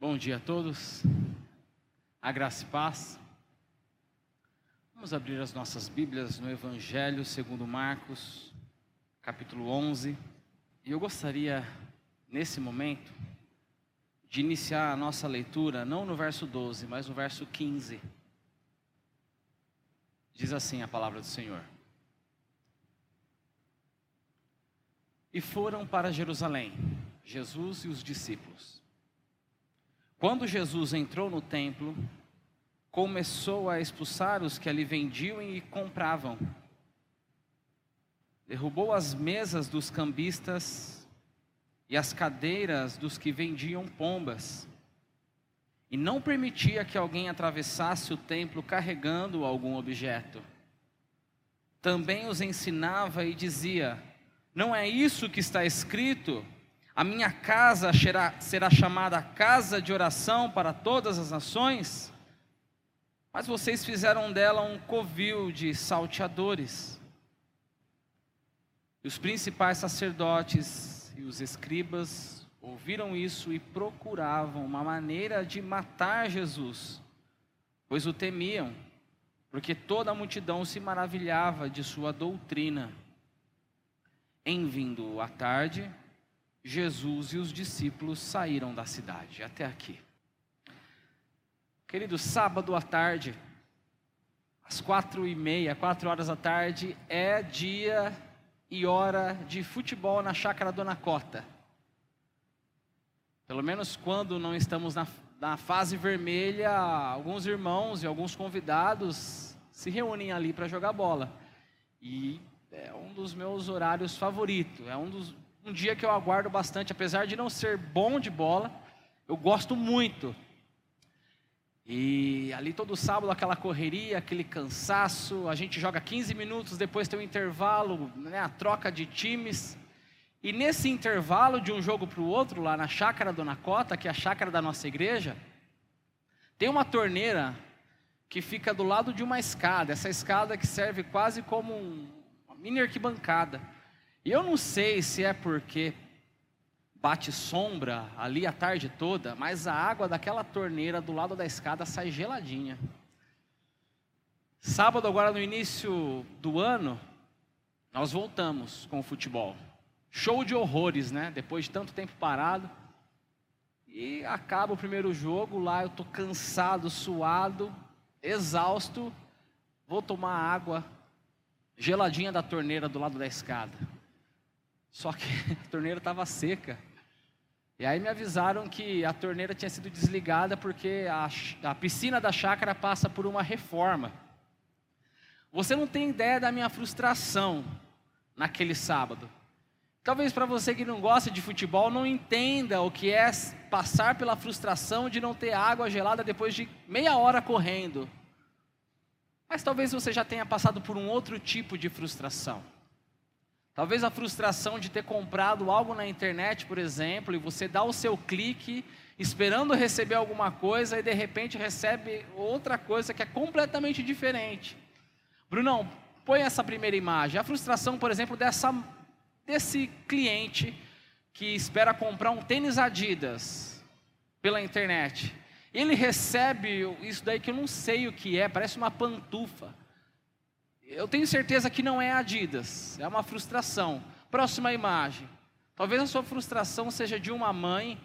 Bom dia a todos. A graça e paz. Vamos abrir as nossas Bíblias no Evangelho segundo Marcos, capítulo 11. E eu gostaria, nesse momento, de iniciar a nossa leitura, não no verso 12, mas no verso 15. Diz assim a palavra do Senhor. E foram para Jerusalém, Jesus e os discípulos. Quando Jesus entrou no templo, começou a expulsar os que ali vendiam e compravam. Derrubou as mesas dos cambistas e as cadeiras dos que vendiam pombas. E não permitia que alguém atravessasse o templo carregando algum objeto. Também os ensinava e dizia: Não é isso que está escrito? A minha casa será, será chamada casa de oração para todas as nações, mas vocês fizeram dela um covil de salteadores. E os principais sacerdotes e os escribas ouviram isso e procuravam uma maneira de matar Jesus, pois o temiam, porque toda a multidão se maravilhava de sua doutrina. Em vindo à tarde, Jesus e os discípulos saíram da cidade. Até aqui. Querido, sábado à tarde, às quatro e meia, quatro horas da tarde, é dia e hora de futebol na chácara Dona Cota. Pelo menos quando não estamos na, na fase vermelha, alguns irmãos e alguns convidados se reúnem ali para jogar bola. E é um dos meus horários favoritos, é um dos, um dia que eu aguardo bastante, apesar de não ser bom de bola, eu gosto muito. E ali todo sábado aquela correria, aquele cansaço, a gente joga 15 minutos, depois tem um intervalo, né, a troca de times. E nesse intervalo de um jogo para o outro, lá na chácara Dona Cota, que é a chácara da nossa igreja, tem uma torneira que fica do lado de uma escada, essa escada que serve quase como uma mini arquibancada. E eu não sei se é porque bate sombra ali a tarde toda, mas a água daquela torneira do lado da escada sai geladinha. Sábado, agora no início do ano, nós voltamos com o futebol. Show de horrores, né? Depois de tanto tempo parado. E acaba o primeiro jogo, lá eu tô cansado, suado, exausto. Vou tomar água geladinha da torneira do lado da escada. Só que a torneira estava seca. E aí me avisaram que a torneira tinha sido desligada porque a, a piscina da chácara passa por uma reforma. Você não tem ideia da minha frustração naquele sábado. Talvez para você que não gosta de futebol não entenda o que é passar pela frustração de não ter água gelada depois de meia hora correndo. Mas talvez você já tenha passado por um outro tipo de frustração. Talvez a frustração de ter comprado algo na internet, por exemplo, e você dá o seu clique esperando receber alguma coisa e de repente recebe outra coisa que é completamente diferente. Brunão, põe essa primeira imagem. A frustração, por exemplo, dessa, desse cliente que espera comprar um tênis Adidas pela internet. Ele recebe isso daí que eu não sei o que é, parece uma pantufa. Eu tenho certeza que não é Adidas, é uma frustração. Próxima imagem. Talvez a sua frustração seja de uma mãe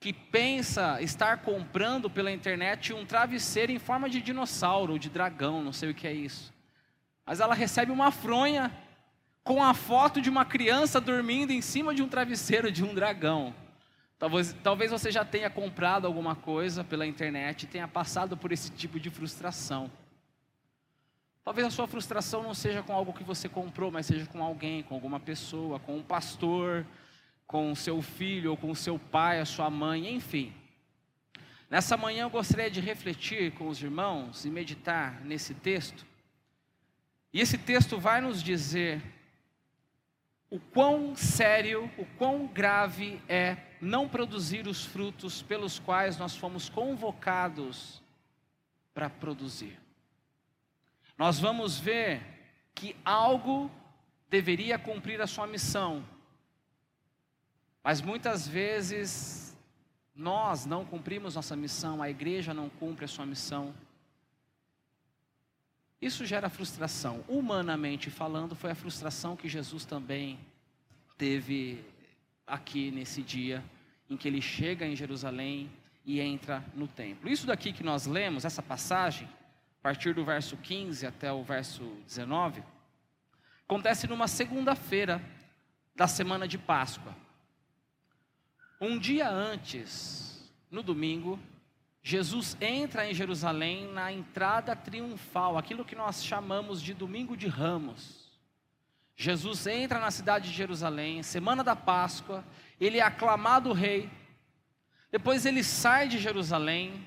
que pensa estar comprando pela internet um travesseiro em forma de dinossauro ou de dragão, não sei o que é isso. Mas ela recebe uma fronha com a foto de uma criança dormindo em cima de um travesseiro de um dragão. Talvez, talvez você já tenha comprado alguma coisa pela internet e tenha passado por esse tipo de frustração. Talvez a sua frustração não seja com algo que você comprou, mas seja com alguém, com alguma pessoa, com um pastor, com o seu filho, ou com o seu pai, a sua mãe, enfim. Nessa manhã eu gostaria de refletir com os irmãos e meditar nesse texto. E esse texto vai nos dizer o quão sério, o quão grave é não produzir os frutos pelos quais nós fomos convocados para produzir nós vamos ver que algo deveria cumprir a sua missão, mas muitas vezes nós não cumprimos nossa missão, a igreja não cumpre a sua missão. Isso gera frustração. Humanamente falando, foi a frustração que Jesus também teve aqui nesse dia em que ele chega em Jerusalém e entra no templo. Isso daqui que nós lemos, essa passagem, a partir do verso 15 até o verso 19, acontece numa segunda-feira da semana de Páscoa. Um dia antes, no domingo, Jesus entra em Jerusalém na entrada triunfal, aquilo que nós chamamos de domingo de ramos. Jesus entra na cidade de Jerusalém, semana da Páscoa, ele é aclamado rei. Depois ele sai de Jerusalém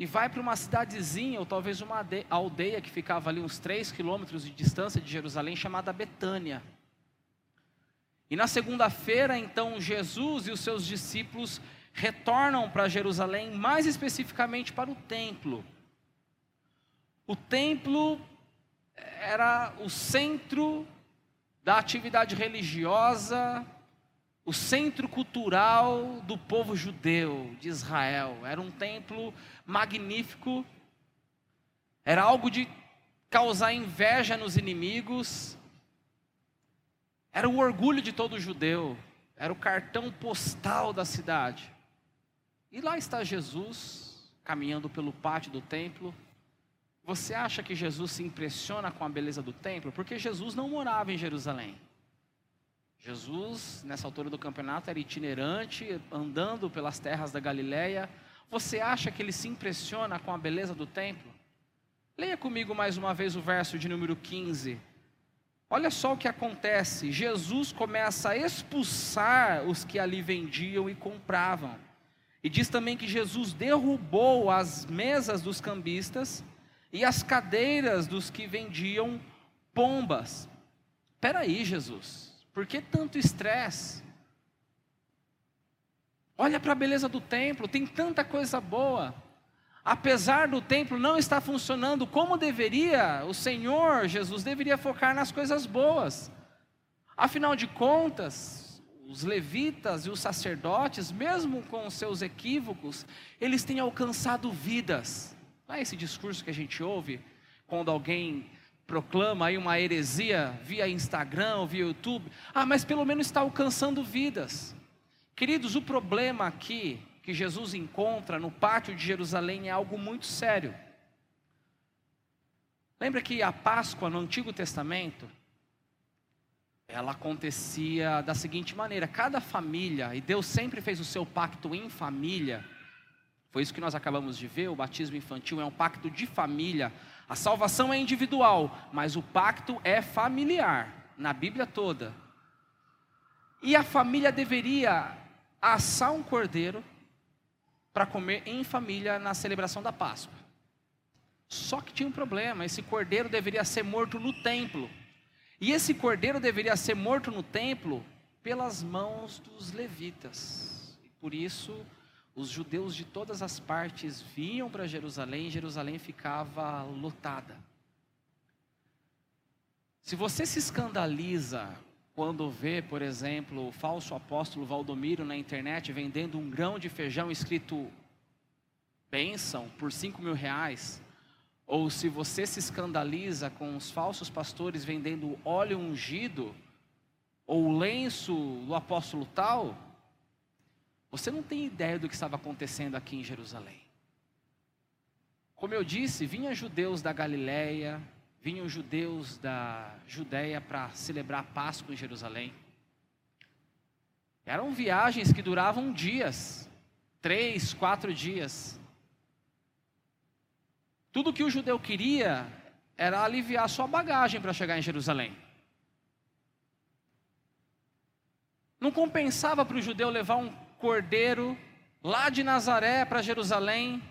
e vai para uma cidadezinha, ou talvez uma aldeia que ficava ali uns 3 quilômetros de distância de Jerusalém, chamada Betânia. E na segunda-feira, então, Jesus e os seus discípulos retornam para Jerusalém, mais especificamente para o templo. O templo era o centro da atividade religiosa, o centro cultural do povo judeu de Israel. Era um templo magnífico, era algo de causar inveja nos inimigos, era o orgulho de todo judeu, era o cartão postal da cidade. E lá está Jesus, caminhando pelo pátio do templo, você acha que Jesus se impressiona com a beleza do templo? Porque Jesus não morava em Jerusalém. Jesus, nessa altura do campeonato, era itinerante, andando pelas terras da Galileia. Você acha que ele se impressiona com a beleza do templo? Leia comigo mais uma vez o verso de número 15. Olha só o que acontece. Jesus começa a expulsar os que ali vendiam e compravam. E diz também que Jesus derrubou as mesas dos cambistas e as cadeiras dos que vendiam pombas. Espera aí, Jesus, por que tanto estresse? Olha para a beleza do templo, tem tanta coisa boa. Apesar do templo não estar funcionando como deveria, o Senhor Jesus deveria focar nas coisas boas. Afinal de contas, os levitas e os sacerdotes, mesmo com os seus equívocos, eles têm alcançado vidas. Não é esse discurso que a gente ouve quando alguém proclama aí uma heresia via Instagram, via YouTube. Ah, mas pelo menos está alcançando vidas. Queridos, o problema aqui que Jesus encontra no pátio de Jerusalém é algo muito sério. Lembra que a Páscoa no Antigo Testamento, ela acontecia da seguinte maneira: cada família, e Deus sempre fez o seu pacto em família, foi isso que nós acabamos de ver. O batismo infantil é um pacto de família. A salvação é individual, mas o pacto é familiar, na Bíblia toda. E a família deveria assar um cordeiro para comer em família na celebração da Páscoa. Só que tinha um problema: esse cordeiro deveria ser morto no templo. E esse cordeiro deveria ser morto no templo pelas mãos dos levitas. E por isso os judeus de todas as partes vinham para Jerusalém e Jerusalém ficava lotada. Se você se escandaliza quando vê, por exemplo, o falso apóstolo Valdomiro na internet vendendo um grão de feijão escrito bênção por cinco mil reais, ou se você se escandaliza com os falsos pastores vendendo óleo ungido, ou lenço do apóstolo tal, você não tem ideia do que estava acontecendo aqui em Jerusalém. Como eu disse, vinham judeus da Galiléia, vinham judeus da Judéia para celebrar a Páscoa em Jerusalém. Eram viagens que duravam dias, três, quatro dias. Tudo que o judeu queria era aliviar sua bagagem para chegar em Jerusalém. Não compensava para o judeu levar um cordeiro lá de Nazaré para Jerusalém,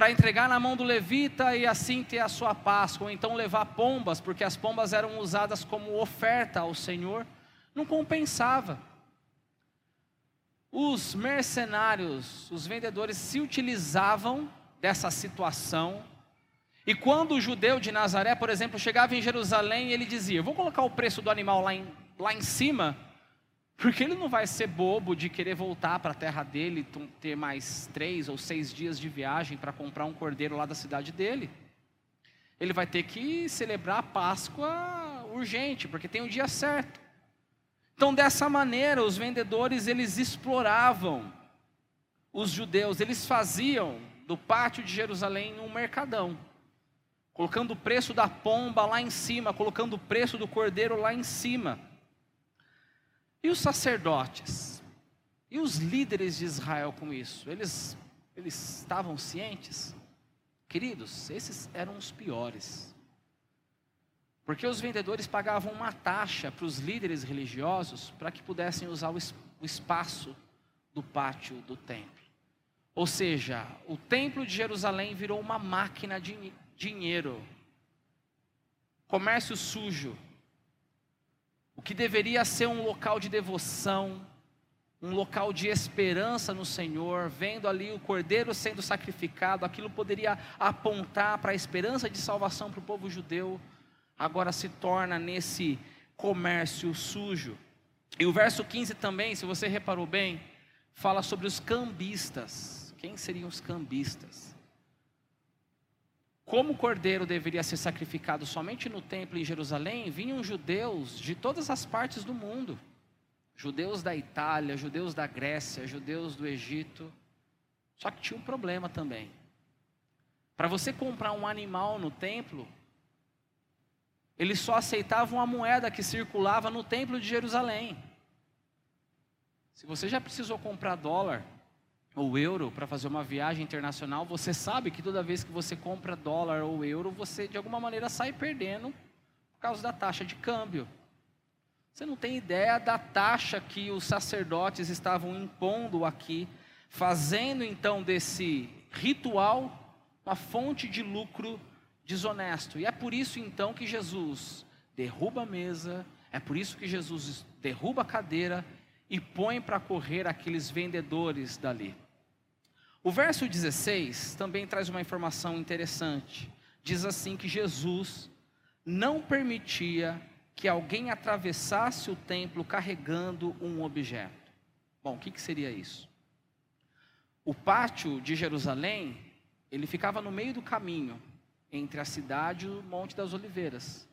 para entregar na mão do levita e assim ter a sua Páscoa, ou então levar pombas, porque as pombas eram usadas como oferta ao Senhor, não compensava. Os mercenários, os vendedores se utilizavam dessa situação, e quando o judeu de Nazaré, por exemplo, chegava em Jerusalém, ele dizia: Vou colocar o preço do animal lá em, lá em cima, Porque ele não vai ser bobo de querer voltar para a terra dele, ter mais três ou seis dias de viagem para comprar um cordeiro lá da cidade dele. Ele vai ter que celebrar a Páscoa urgente, porque tem o um dia certo. Então, dessa maneira, os vendedores eles exploravam os judeus, eles faziam do pátio de Jerusalém um mercadão, colocando o preço da pomba lá em cima, colocando o preço do cordeiro lá em cima. E os sacerdotes? E os líderes de Israel com isso? Eles, eles estavam cientes? Queridos, esses eram os piores. Porque os vendedores pagavam uma taxa para os líderes religiosos para que pudessem usar o, o espaço do pátio do templo. Ou seja, o templo de Jerusalém virou uma máquina de dinheiro, comércio sujo, o que deveria ser um local de devoção, um local de esperança no Senhor, vendo ali o cordeiro sendo sacrificado, aquilo poderia apontar para a esperança de salvação para o povo judeu, agora se torna nesse comércio sujo. E o verso 15 também, se você reparou bem, fala sobre os cambistas. Quem seriam os cambistas? Como o cordeiro deveria ser sacrificado somente no templo em Jerusalém, vinham judeus de todas as partes do mundo. Judeus da Itália, judeus da Grécia, judeus do Egito. Só que tinha um problema também. Para você comprar um animal no templo, eles só aceitavam a moeda que circulava no templo de Jerusalém. Se você já precisou comprar dólar, ou euro para fazer uma viagem internacional, você sabe que toda vez que você compra dólar ou euro, você de alguma maneira sai perdendo por causa da taxa de câmbio. Você não tem ideia da taxa que os sacerdotes estavam impondo aqui, fazendo então desse ritual uma fonte de lucro desonesto. E é por isso então que Jesus derruba a mesa, é por isso que Jesus derruba a cadeira e põe para correr aqueles vendedores dali. O verso 16 também traz uma informação interessante. Diz assim que Jesus não permitia que alguém atravessasse o templo carregando um objeto. Bom, o que, que seria isso? O pátio de Jerusalém, ele ficava no meio do caminho entre a cidade e o Monte das Oliveiras.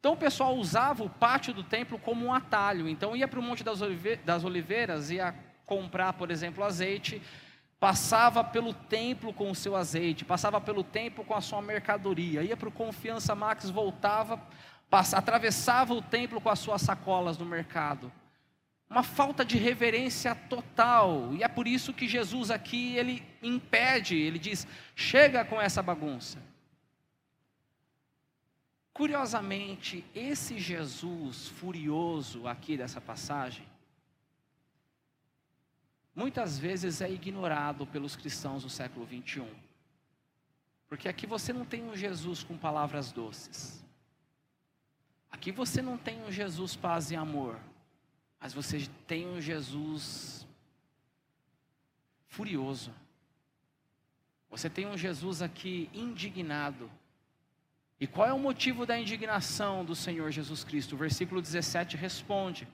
Então o pessoal usava o pátio do templo como um atalho. Então ia para o Monte das Oliveiras, ia comprar, por exemplo, azeite, passava pelo templo com o seu azeite, passava pelo templo com a sua mercadoria, ia para o Confiança Max, voltava, atravessava o templo com as suas sacolas no mercado. Uma falta de reverência total. E é por isso que Jesus aqui ele impede, ele diz: "Chega com essa bagunça". Curiosamente, esse Jesus furioso aqui dessa passagem, muitas vezes é ignorado pelos cristãos do século 21. Porque aqui você não tem um Jesus com palavras doces. Aqui você não tem um Jesus paz e amor. Mas você tem um Jesus furioso. Você tem um Jesus aqui indignado e qual é o motivo da indignação do Senhor Jesus Cristo? O versículo 17 responde.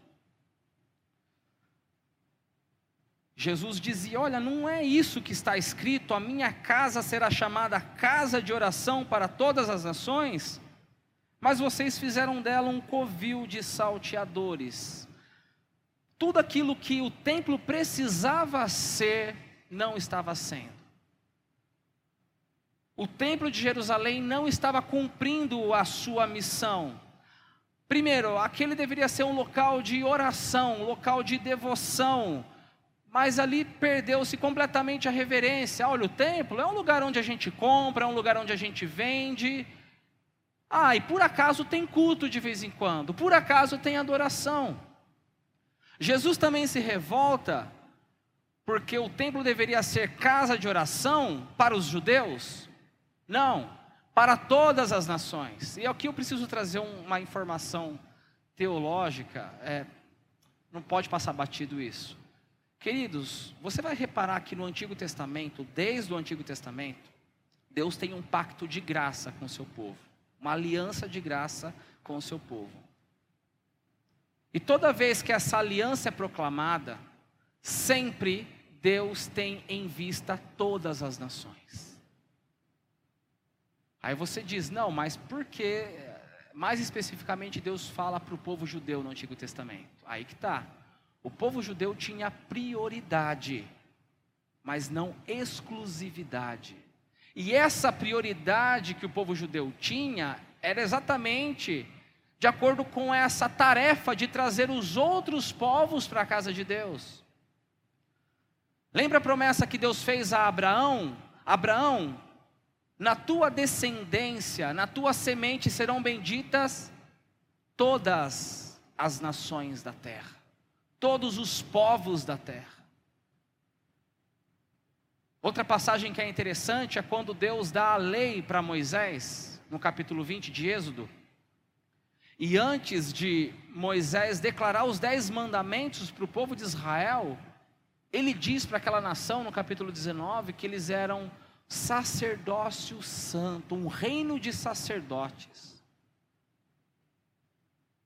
Jesus dizia: Olha, não é isso que está escrito, a minha casa será chamada casa de oração para todas as nações, mas vocês fizeram dela um covil de salteadores. Tudo aquilo que o templo precisava ser, não estava sendo o templo de Jerusalém não estava cumprindo a sua missão. Primeiro, aquele deveria ser um local de oração, um local de devoção, mas ali perdeu-se completamente a reverência. Olha, o templo é um lugar onde a gente compra, é um lugar onde a gente vende. Ah, e por acaso tem culto de vez em quando, por acaso tem adoração. Jesus também se revolta porque o templo deveria ser casa de oração para os judeus, não, para todas as nações. E aqui eu preciso trazer uma informação teológica, é, não pode passar batido isso. Queridos, você vai reparar que no Antigo Testamento, desde o Antigo Testamento, Deus tem um pacto de graça com o seu povo, uma aliança de graça com o seu povo. E toda vez que essa aliança é proclamada, sempre Deus tem em vista todas as nações. Aí você diz, não, mas por que, mais especificamente, Deus fala para o povo judeu no Antigo Testamento? Aí que está. O povo judeu tinha prioridade, mas não exclusividade. E essa prioridade que o povo judeu tinha era exatamente de acordo com essa tarefa de trazer os outros povos para a casa de Deus. Lembra a promessa que Deus fez a Abraão? Abraão, na tua descendência, na tua semente serão benditas todas as nações da terra, todos os povos da terra. Outra passagem que é interessante é quando Deus dá a lei para Moisés, no capítulo 20 de Êxodo. E antes de Moisés declarar os dez mandamentos para o povo de Israel, ele diz para aquela nação, no capítulo 19, que eles eram sacerdócio santo, um reino de sacerdotes.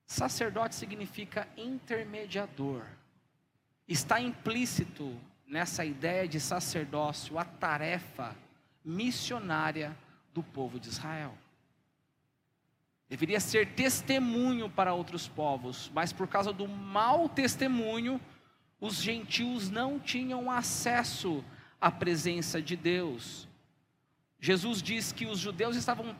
Sacerdote significa intermediador. Está implícito nessa ideia de sacerdócio a tarefa missionária do povo de Israel. Deveria ser testemunho para outros povos, mas por causa do mau testemunho, os gentios não tinham acesso à presença de Deus. Jesus diz que os judeus estavam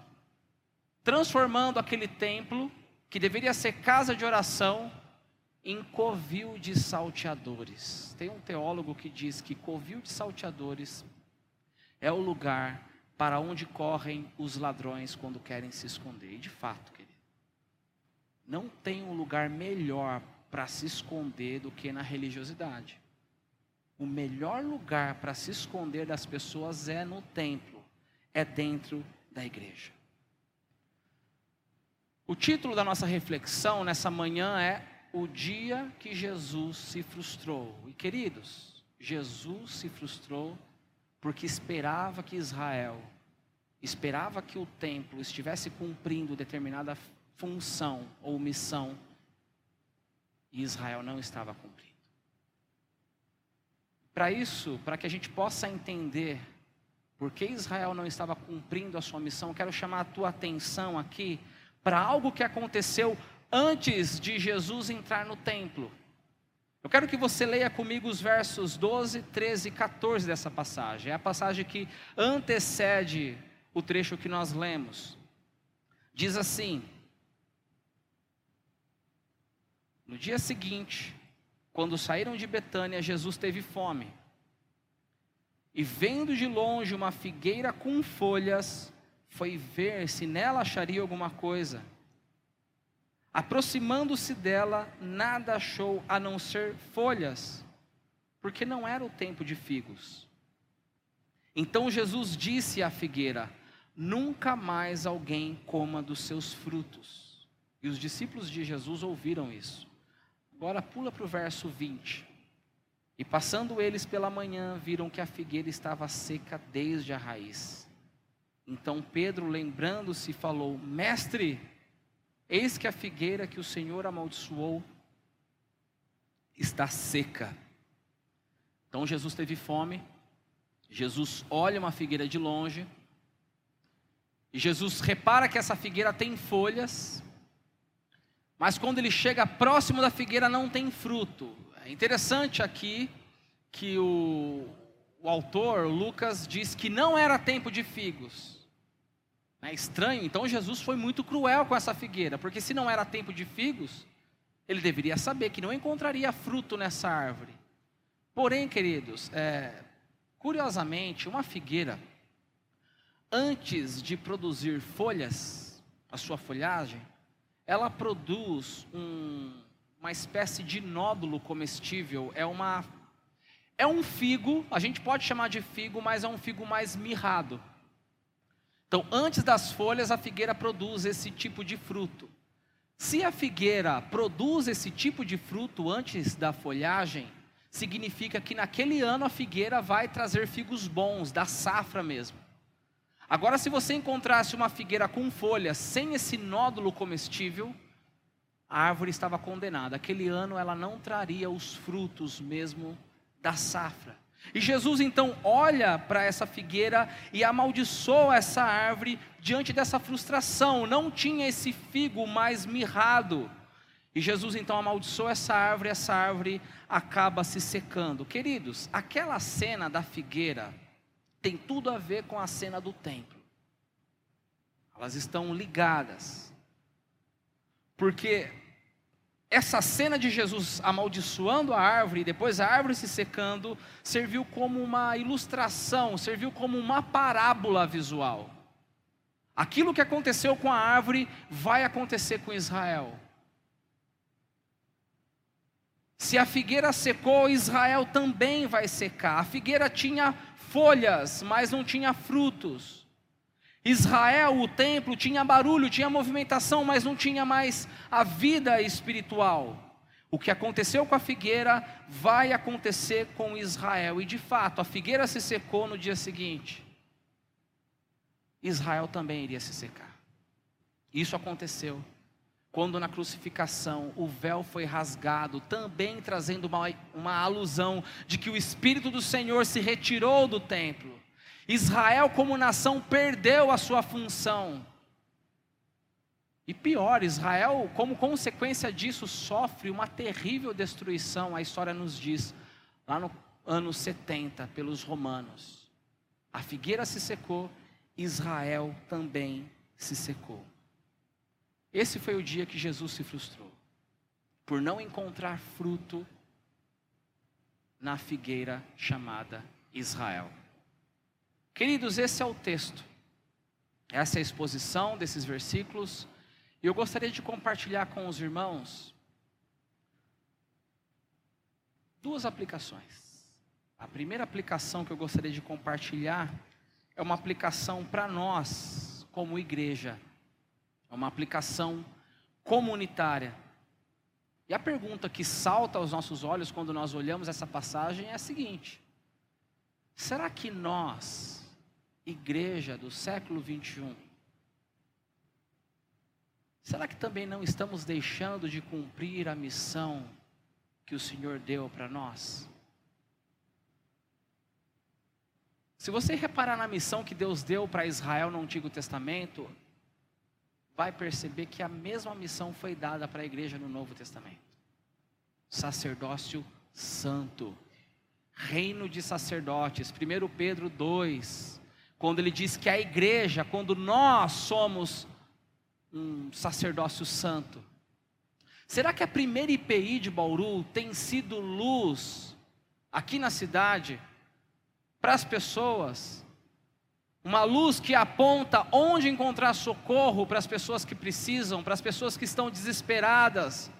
transformando aquele templo, que deveria ser casa de oração, em covil de salteadores. Tem um teólogo que diz que covil de salteadores é o lugar para onde correm os ladrões quando querem se esconder. E de fato, querido, não tem um lugar melhor para se esconder do que na religiosidade. O melhor lugar para se esconder das pessoas é no templo, é dentro da igreja. O título da nossa reflexão nessa manhã é o dia que Jesus se frustrou. E queridos, Jesus se frustrou porque esperava que Israel, esperava que o templo estivesse cumprindo determinada função ou missão, e Israel não estava cumprindo. Para isso, para que a gente possa entender por que Israel não estava cumprindo a sua missão, quero chamar a tua atenção aqui para algo que aconteceu antes de Jesus entrar no templo. Eu quero que você leia comigo os versos 12, 13 e 14 dessa passagem. É a passagem que antecede o trecho que nós lemos. Diz assim: No dia seguinte, quando saíram de Betânia, Jesus teve fome. E vendo de longe uma figueira com folhas, foi ver se nela acharia alguma coisa. Aproximando-se dela, nada achou a não ser folhas, porque não era o tempo de figos. Então Jesus disse à figueira: Nunca mais alguém coma dos seus frutos. E os discípulos de Jesus ouviram isso. Agora pula para o verso 20. E passando eles pela manhã, viram que a figueira estava seca desde a raiz. Então Pedro, lembrando-se, falou: Mestre, Eis que a figueira que o Senhor amaldiçoou está seca. Então Jesus teve fome, Jesus olha uma figueira de longe, e Jesus repara que essa figueira tem folhas, mas quando ele chega próximo da figueira não tem fruto. É interessante aqui que o, o autor, Lucas, diz que não era tempo de figos. É estranho, então Jesus foi muito cruel com essa figueira, porque se não era tempo de figos, ele deveria saber que não encontraria fruto nessa árvore. Porém, queridos, é, curiosamente, uma figueira, antes de produzir folhas, a sua folhagem, ela produz um, uma espécie de nódulo comestível, é uma é um figo, a gente pode chamar de figo, mas é um figo mais mirrado. Então, antes das folhas, a figueira produz esse tipo de fruto. Se a figueira produz esse tipo de fruto antes da folhagem, significa que naquele ano a figueira vai trazer figos bons, da safra mesmo. Agora, se você encontrasse uma figueira com folhas sem esse nódulo comestível, a árvore estava condenada. Aquele ano ela não traria os frutos mesmo da safra. E Jesus então olha para essa figueira e amaldiçoa essa árvore diante dessa frustração. Não tinha esse figo mais mirrado. E Jesus então amaldiçoa essa árvore, essa árvore acaba se secando. Queridos, aquela cena da figueira tem tudo a ver com a cena do templo. Elas estão ligadas. Porque essa cena de Jesus amaldiçoando a árvore e depois a árvore se secando serviu como uma ilustração, serviu como uma parábola visual. Aquilo que aconteceu com a árvore vai acontecer com Israel. Se a figueira secou, Israel também vai secar. A figueira tinha folhas, mas não tinha frutos. Israel, o templo, tinha barulho, tinha movimentação, mas não tinha mais a vida espiritual. O que aconteceu com a figueira vai acontecer com Israel. E de fato, a figueira se secou no dia seguinte. Israel também iria se secar. Isso aconteceu quando na crucificação o véu foi rasgado, também trazendo uma, uma alusão de que o Espírito do Senhor se retirou do templo. Israel, como nação, perdeu a sua função. E pior, Israel, como consequência disso, sofre uma terrível destruição, a história nos diz, lá no ano 70, pelos romanos. A figueira se secou, Israel também se secou. Esse foi o dia que Jesus se frustrou, por não encontrar fruto na figueira chamada Israel. Queridos, esse é o texto. Essa é a exposição desses versículos. E eu gostaria de compartilhar com os irmãos duas aplicações. A primeira aplicação que eu gostaria de compartilhar é uma aplicação para nós, como igreja. É uma aplicação comunitária. E a pergunta que salta aos nossos olhos quando nós olhamos essa passagem é a seguinte: será que nós igreja do século 21, será que também não estamos deixando de cumprir a missão que o Senhor deu para nós? Se você reparar na missão que Deus deu para Israel no Antigo Testamento, vai perceber que a mesma missão foi dada para a igreja no Novo Testamento. Sacerdócio santo, reino de sacerdotes. 1 Pedro 2, quando ele diz que a igreja, quando nós somos um sacerdócio santo, será que a primeira IPI de Bauru tem sido luz aqui na cidade para as pessoas? Uma luz que aponta onde encontrar socorro para as pessoas que precisam, para as pessoas que estão desesperadas,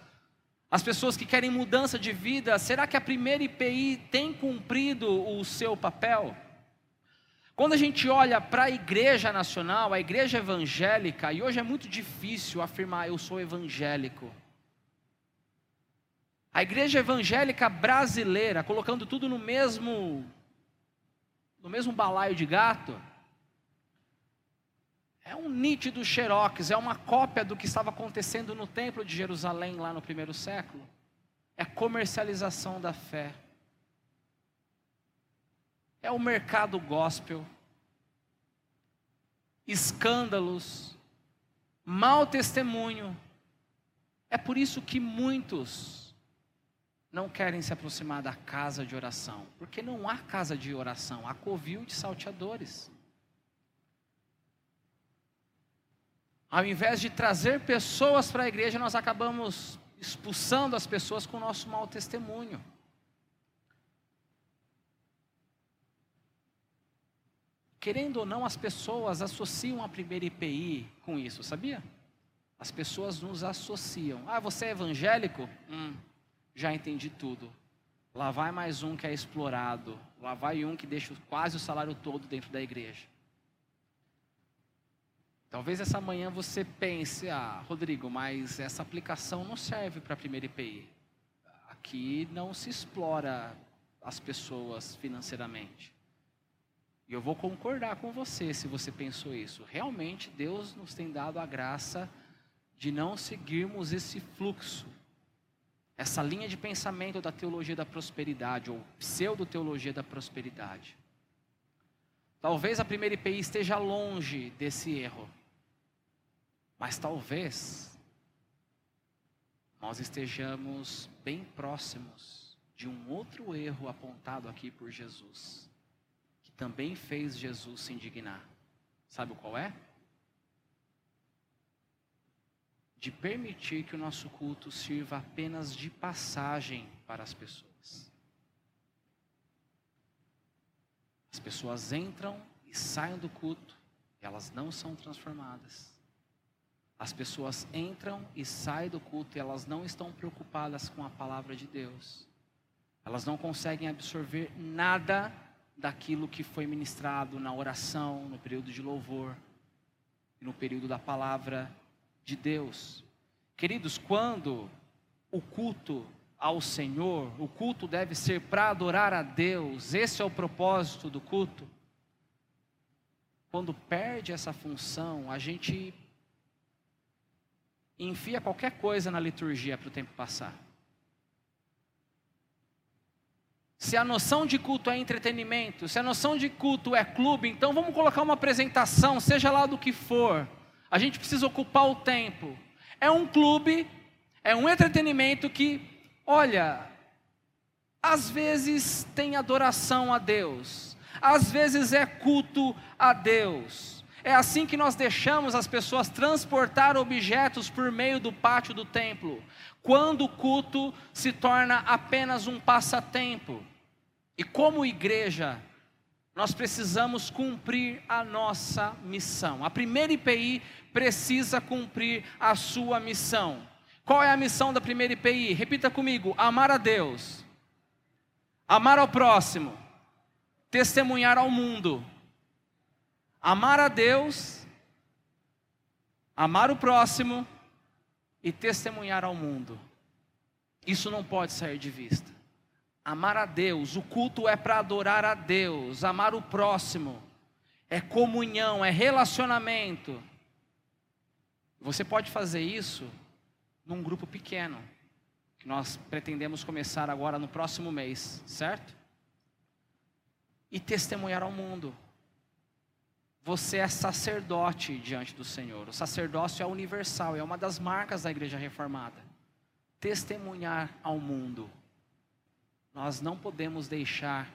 as pessoas que querem mudança de vida. Será que a primeira IPI tem cumprido o seu papel? Quando a gente olha para a igreja nacional, a igreja evangélica, e hoje é muito difícil afirmar eu sou evangélico. A igreja evangélica brasileira, colocando tudo no mesmo no mesmo balaio de gato, é um nítido xerox, é uma cópia do que estava acontecendo no templo de Jerusalém lá no primeiro século. É comercialização da fé é o mercado gospel, escândalos, mau testemunho. É por isso que muitos não querem se aproximar da casa de oração, porque não há casa de oração, há covil de salteadores. Ao invés de trazer pessoas para a igreja, nós acabamos expulsando as pessoas com o nosso mau testemunho. Querendo ou não, as pessoas associam a primeira IPI com isso, sabia? As pessoas nos associam. Ah, você é evangélico? Hum, já entendi tudo. Lá vai mais um que é explorado. Lá vai um que deixa quase o salário todo dentro da igreja. Talvez essa manhã você pense, ah, Rodrigo, mas essa aplicação não serve para a primeira IPI. Aqui não se explora as pessoas financeiramente. E eu vou concordar com você se você pensou isso. Realmente Deus nos tem dado a graça de não seguirmos esse fluxo, essa linha de pensamento da teologia da prosperidade, ou pseudo-teologia da prosperidade. Talvez a primeira IPI esteja longe desse erro, mas talvez nós estejamos bem próximos de um outro erro apontado aqui por Jesus, também fez Jesus se indignar. Sabe qual é? De permitir que o nosso culto sirva apenas de passagem para as pessoas. As pessoas entram e saem do culto, e elas não são transformadas. As pessoas entram e saem do culto e elas não estão preocupadas com a palavra de Deus. Elas não conseguem absorver nada daquilo que foi ministrado na oração, no período de louvor, no período da palavra de Deus. Queridos, quando o culto ao Senhor, o culto deve ser para adorar a Deus, esse é o propósito do culto. Quando perde essa função, a gente enfia qualquer coisa na liturgia para o tempo passar. Se a noção de culto é entretenimento, se a noção de culto é clube, então vamos colocar uma apresentação, seja lá do que for. A gente precisa ocupar o tempo. É um clube, é um entretenimento que, olha, às vezes tem adoração a Deus, às vezes é culto a Deus. É assim que nós deixamos as pessoas transportar objetos por meio do pátio do templo, quando o culto se torna apenas um passatempo. E como igreja, nós precisamos cumprir a nossa missão. A primeira IPI precisa cumprir a sua missão. Qual é a missão da primeira IPI? Repita comigo: amar a Deus, amar ao próximo, testemunhar ao mundo amar a Deus, amar o próximo e testemunhar ao mundo. Isso não pode sair de vista. Amar a Deus, o culto é para adorar a Deus, amar o próximo, é comunhão, é relacionamento. Você pode fazer isso num grupo pequeno, que nós pretendemos começar agora no próximo mês, certo? E testemunhar ao mundo. Você é sacerdote diante do Senhor. O sacerdócio é universal, é uma das marcas da igreja reformada. Testemunhar ao mundo. Nós não podemos deixar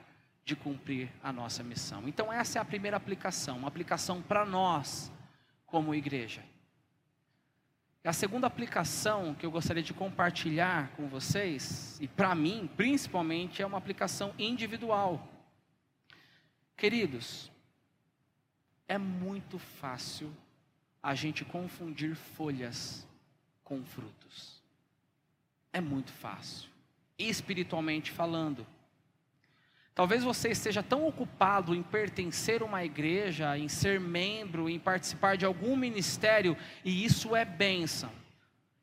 de cumprir a nossa missão. Então, essa é a primeira aplicação, uma aplicação para nós, como igreja. E a segunda aplicação que eu gostaria de compartilhar com vocês, e para mim, principalmente, é uma aplicação individual. Queridos, é muito fácil a gente confundir folhas com frutos. É muito fácil, espiritualmente falando. Talvez você esteja tão ocupado em pertencer a uma igreja, em ser membro, em participar de algum ministério, e isso é bênção.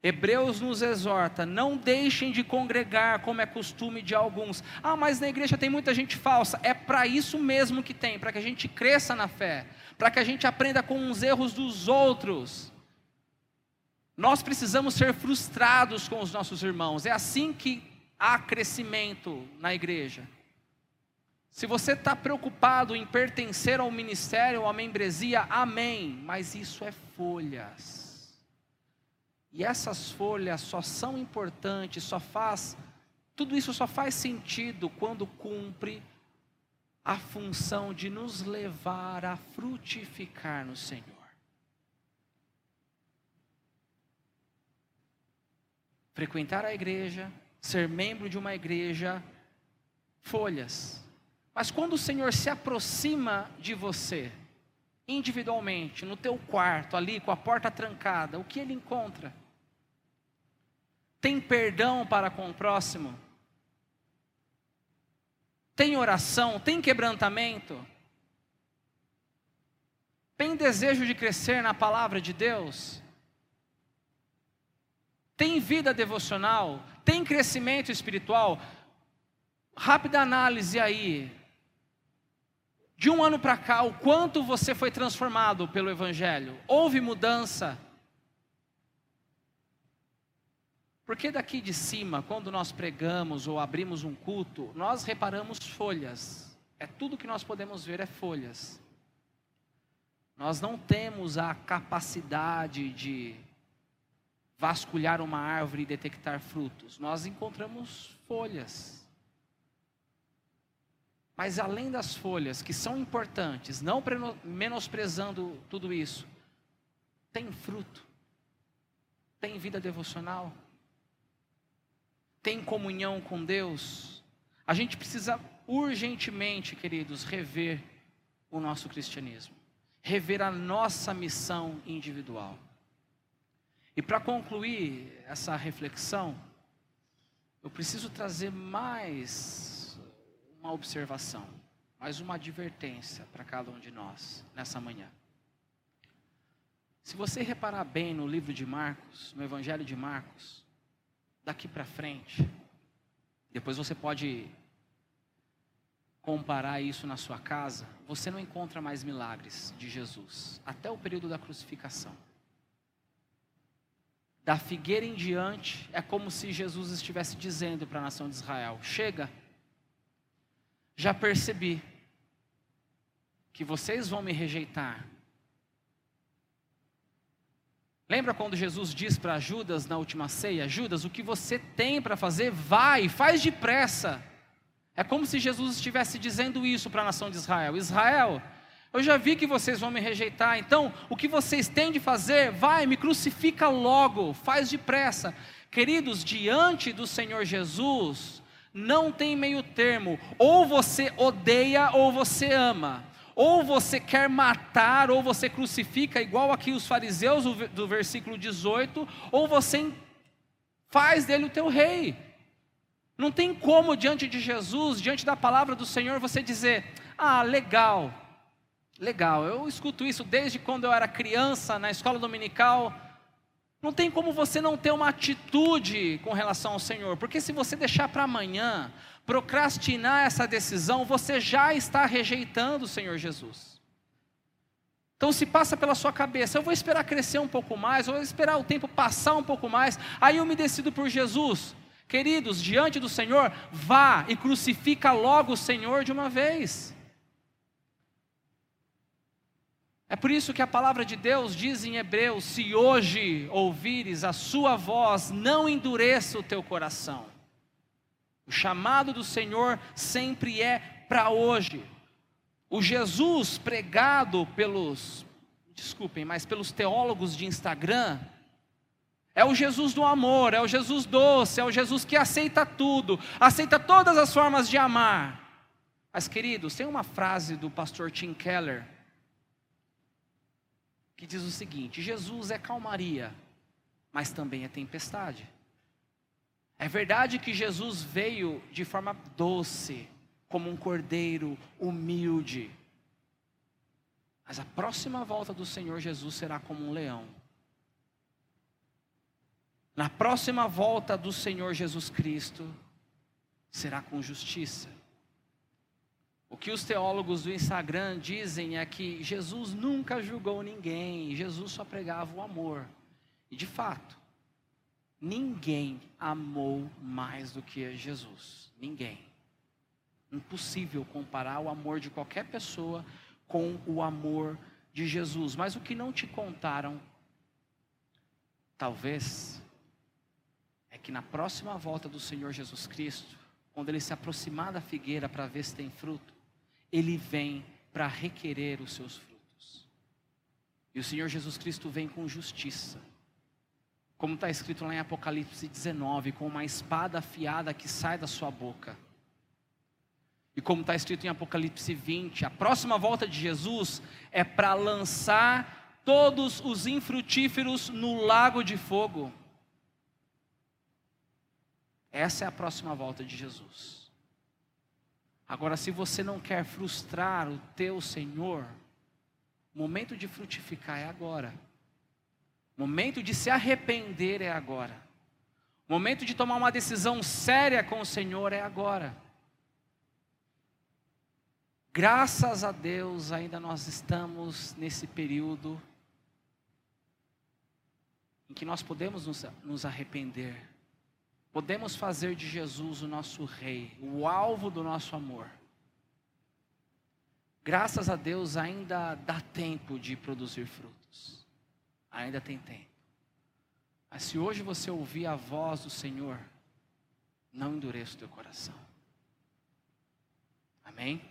Hebreus nos exorta: não deixem de congregar, como é costume de alguns. Ah, mas na igreja tem muita gente falsa. É para isso mesmo que tem, para que a gente cresça na fé, para que a gente aprenda com os erros dos outros. Nós precisamos ser frustrados com os nossos irmãos. É assim que há crescimento na igreja. Se você está preocupado em pertencer ao ministério, à membresia, amém. Mas isso é folhas. E essas folhas só são importantes, só faz, tudo isso só faz sentido quando cumpre a função de nos levar a frutificar no Senhor. Frequentar a igreja, ser membro de uma igreja, folhas. Mas quando o Senhor se aproxima de você, individualmente, no teu quarto, ali com a porta trancada, o que ele encontra? Tem perdão para com o próximo? Tem oração, tem quebrantamento, tem desejo de crescer na palavra de Deus, tem vida devocional, tem crescimento espiritual. Rápida análise aí. De um ano para cá, o quanto você foi transformado pelo Evangelho? Houve mudança? Porque daqui de cima, quando nós pregamos ou abrimos um culto, nós reparamos folhas. É tudo que nós podemos ver é folhas. Nós não temos a capacidade de vasculhar uma árvore e detectar frutos. Nós encontramos folhas. Mas além das folhas, que são importantes, não menosprezando tudo isso, tem fruto, tem vida devocional, tem comunhão com Deus, a gente precisa urgentemente, queridos, rever o nosso cristianismo, rever a nossa missão individual. E para concluir essa reflexão, eu preciso trazer mais uma observação, mais uma advertência para cada um de nós nessa manhã. Se você reparar bem no livro de Marcos, no Evangelho de Marcos, daqui para frente. Depois você pode comparar isso na sua casa. Você não encontra mais milagres de Jesus até o período da crucificação. Da figueira em diante, é como se Jesus estivesse dizendo para a nação de Israel: Chega, já percebi que vocês vão me rejeitar, Lembra quando Jesus diz para Judas na última ceia: Judas, o que você tem para fazer, vai, faz depressa. É como se Jesus estivesse dizendo isso para a nação de Israel: Israel, eu já vi que vocês vão me rejeitar, então o que vocês têm de fazer, vai, me crucifica logo, faz depressa. Queridos, diante do Senhor Jesus, não tem meio termo, ou você odeia ou você ama. Ou você quer matar, ou você crucifica, igual aqui os fariseus do versículo 18, ou você faz dele o teu rei. Não tem como, diante de Jesus, diante da palavra do Senhor, você dizer: Ah, legal, legal, eu escuto isso desde quando eu era criança, na escola dominical. Não tem como você não ter uma atitude com relação ao Senhor, porque se você deixar para amanhã, procrastinar essa decisão, você já está rejeitando o Senhor Jesus. Então, se passa pela sua cabeça, eu vou esperar crescer um pouco mais, eu vou esperar o tempo passar um pouco mais, aí eu me decido por Jesus. Queridos, diante do Senhor, vá e crucifica logo o Senhor de uma vez. É por isso que a palavra de Deus diz em Hebreus: se hoje ouvires a sua voz, não endureça o teu coração. O chamado do Senhor sempre é para hoje. O Jesus pregado pelos, desculpem, mas pelos teólogos de Instagram, é o Jesus do amor, é o Jesus doce, é o Jesus que aceita tudo, aceita todas as formas de amar. Mas, queridos, tem uma frase do pastor Tim Keller que diz o seguinte: Jesus é calmaria, mas também é tempestade. É verdade que Jesus veio de forma doce, como um cordeiro humilde. Mas a próxima volta do Senhor Jesus será como um leão. Na próxima volta do Senhor Jesus Cristo será com justiça. O que os teólogos do Instagram dizem é que Jesus nunca julgou ninguém, Jesus só pregava o amor. E de fato, ninguém amou mais do que Jesus. Ninguém. Impossível comparar o amor de qualquer pessoa com o amor de Jesus. Mas o que não te contaram, talvez, é que na próxima volta do Senhor Jesus Cristo, quando ele se aproximar da figueira para ver se tem fruto, ele vem para requerer os seus frutos. E o Senhor Jesus Cristo vem com justiça. Como está escrito lá em Apocalipse 19, com uma espada afiada que sai da sua boca. E como está escrito em Apocalipse 20, a próxima volta de Jesus é para lançar todos os infrutíferos no lago de fogo. Essa é a próxima volta de Jesus. Agora, se você não quer frustrar o teu Senhor, o momento de frutificar é agora. O momento de se arrepender é agora. O momento de tomar uma decisão séria com o Senhor é agora. Graças a Deus, ainda nós estamos nesse período em que nós podemos nos, nos arrepender podemos fazer de Jesus o nosso Rei, o alvo do nosso amor. Graças a Deus ainda dá tempo de produzir frutos, ainda tem tempo. Mas se hoje você ouvir a voz do Senhor, não endureça o teu coração. Amém?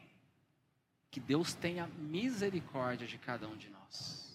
Que Deus tenha misericórdia de cada um de nós.